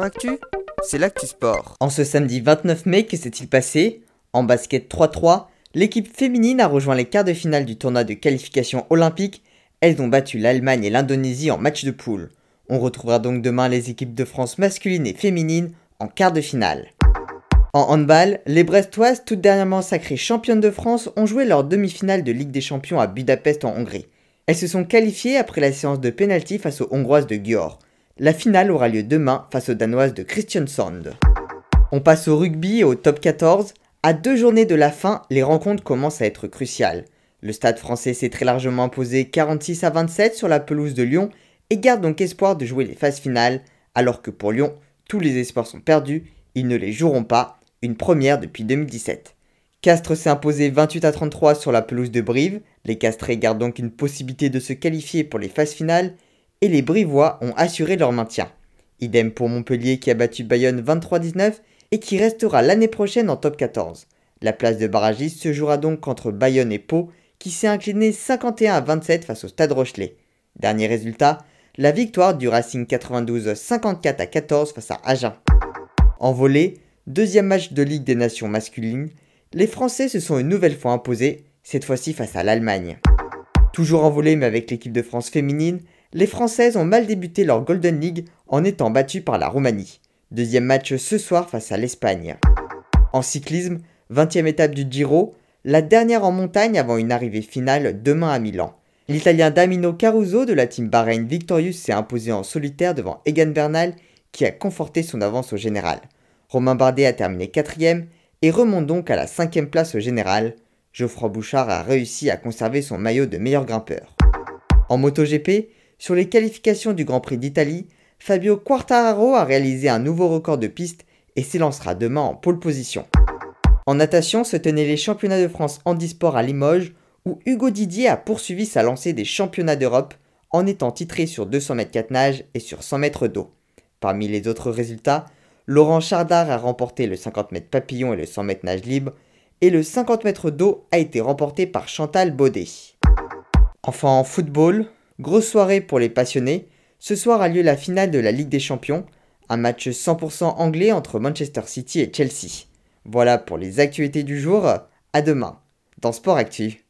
Actu, c'est l'actu sport. En ce samedi 29 mai, que s'est-il passé? En basket 3-3, l'équipe féminine a rejoint les quarts de finale du tournoi de qualification olympique. Elles ont battu l'Allemagne et l'Indonésie en match de poule. On retrouvera donc demain les équipes de France masculine et féminine en quart de finale. En handball, les Brestoises, toutes dernièrement sacrées championnes de France, ont joué leur demi-finale de Ligue des Champions à Budapest en Hongrie. Elles se sont qualifiées après la séance de pénalty face aux Hongroises de Győr. La finale aura lieu demain face aux Danoises de Kristiansand. On passe au rugby et au top 14. À deux journées de la fin, les rencontres commencent à être cruciales. Le stade français s'est très largement imposé 46 à 27 sur la pelouse de Lyon et garde donc espoir de jouer les phases finales, alors que pour Lyon, tous les espoirs sont perdus, ils ne les joueront pas, une première depuis 2017. Castres s'est imposé 28 à 33 sur la pelouse de Brive, les Castrés gardent donc une possibilité de se qualifier pour les phases finales, et les Brivois ont assuré leur maintien. Idem pour Montpellier qui a battu Bayonne 23-19 et qui restera l'année prochaine en top 14. La place de barragiste se jouera donc entre Bayonne et Pau qui s'est incliné 51 à 27 face au Stade Rochelet. Dernier résultat, la victoire du Racing 92 54 à 14 face à Agen. En volée, deuxième match de Ligue des Nations masculines, les Français se sont une nouvelle fois imposés, cette fois-ci face à l'Allemagne. Toujours en volée mais avec l'équipe de France féminine, les Françaises ont mal débuté leur Golden League en étant battues par la Roumanie. Deuxième match ce soir face à l'Espagne. En cyclisme, 20e étape du Giro, la dernière en montagne avant une arrivée finale demain à Milan. L'Italien Damino Caruso de la team Bahreïn Victorious s'est imposé en solitaire devant Egan Bernal qui a conforté son avance au général. Romain Bardet a terminé quatrième et remonte donc à la cinquième place au général. Geoffroy Bouchard a réussi à conserver son maillot de meilleur grimpeur. En MotoGP, sur les qualifications du Grand Prix d'Italie, Fabio Quartararo a réalisé un nouveau record de piste et s'élancera demain en pole position. En natation se tenaient les championnats de France handisport à Limoges où Hugo Didier a poursuivi sa lancée des championnats d'Europe en étant titré sur 200 mètres 4 nages et sur 100 mètres d'eau. Parmi les autres résultats, Laurent Chardard a remporté le 50 mètres papillon et le 100 mètres nage libre, et le 50 mètres d'eau a été remporté par Chantal Baudet. Enfin en football, Grosse soirée pour les passionnés, ce soir a lieu la finale de la Ligue des Champions, un match 100% anglais entre Manchester City et Chelsea. Voilà pour les actualités du jour, à demain dans Sport Actu.